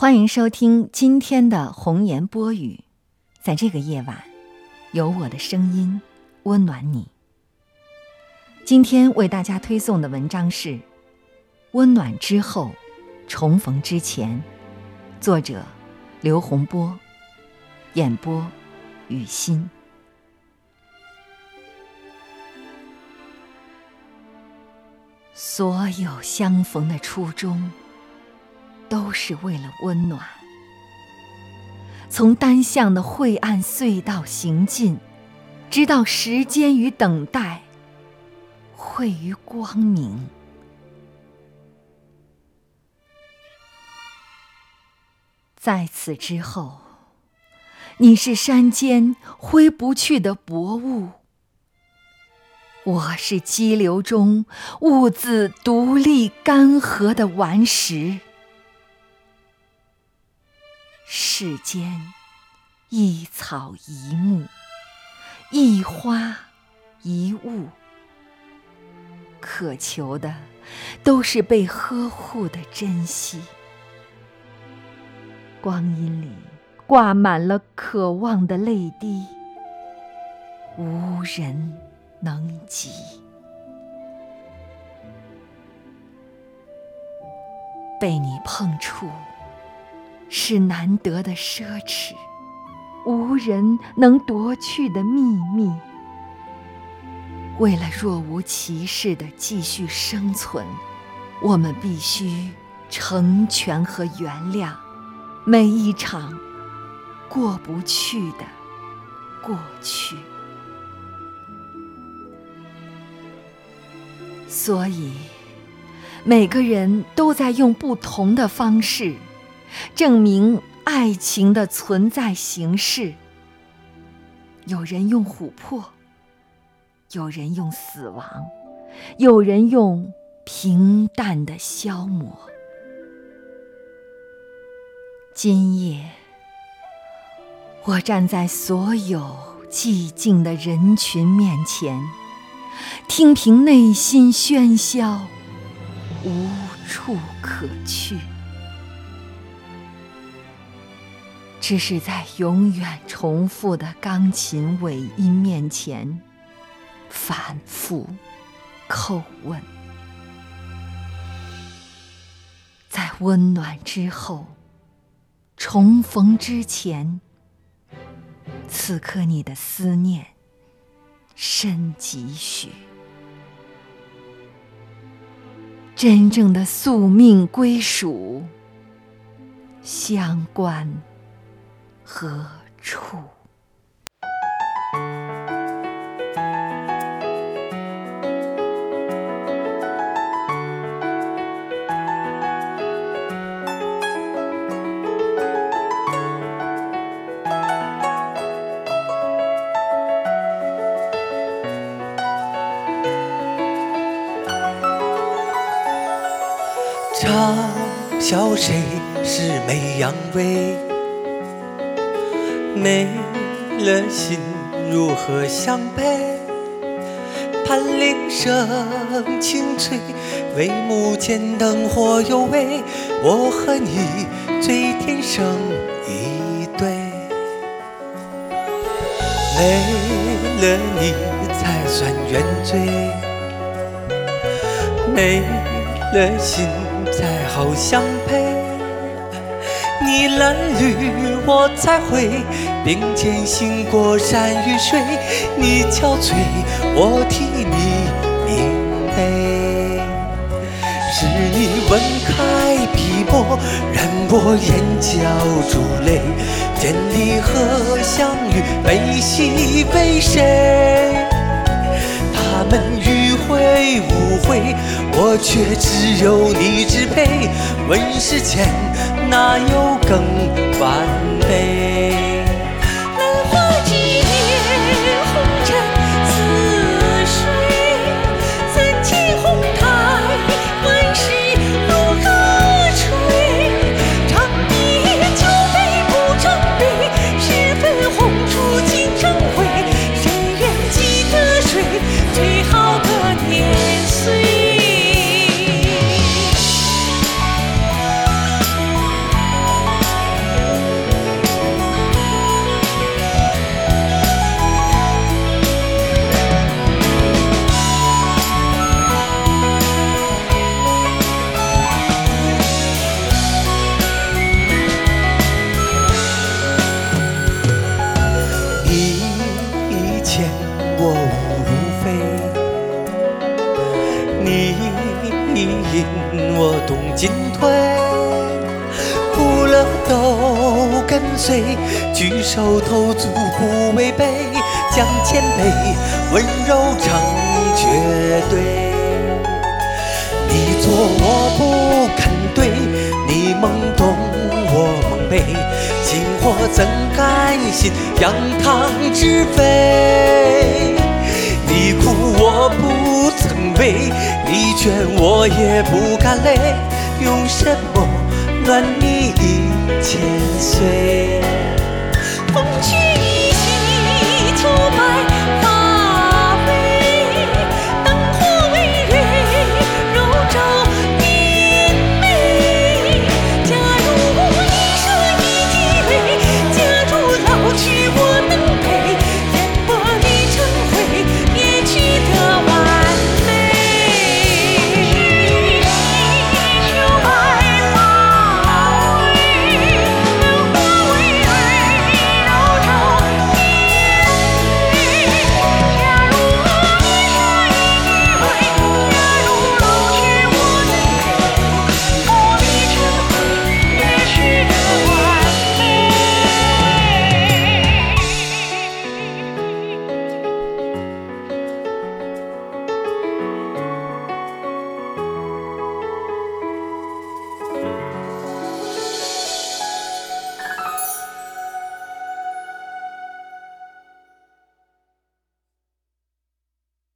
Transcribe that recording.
欢迎收听今天的红颜播语，在这个夜晚，有我的声音温暖你。今天为大家推送的文章是《温暖之后，重逢之前》，作者刘洪波，演播雨欣。所有相逢的初衷。都是为了温暖。从单向的晦暗隧道行进，直到时间与等待汇于光明。在此之后，你是山间挥不去的薄雾，我是激流中兀自独立干涸的顽石。世间一草一木，一花一物，渴求的都是被呵护的珍惜。光阴里挂满了渴望的泪滴，无人能及。被你碰触。是难得的奢侈，无人能夺去的秘密。为了若无其事的继续生存，我们必须成全和原谅每一场过不去的过去。所以，每个人都在用不同的方式。证明爱情的存在形式。有人用琥珀，有人用死亡，有人用平淡的消磨。今夜，我站在所有寂静的人群面前，听凭内心喧嚣，无处可去。只是在永远重复的钢琴尾音面前，反复叩问：在温暖之后，重逢之前，此刻你的思念深几许？真正的宿命归属，相关。何处？嘲笑谁是美扬威？没了心，如何相陪？盼铃声轻脆，帷幕间灯火幽微，我和你最天生一对。没了你才算原罪，没了心才好相配。你褴褛我才会并肩行过山与水，你憔悴我替你明媚。是你吻开笔墨，染我眼角珠泪。见离合相遇，悲喜为谁？他们迂会无悔，我却只有你支配。问世间。哪有更完美？牵我舞如飞，你引我懂进退，苦乐都跟随，举手投足不违背，将谦卑温柔成绝对。你错我不肯对，你懵懂我蒙昧。我怎甘心扬汤止沸？你哭我不曾悲，你倦我也不敢累，用什么暖你一千岁？风去，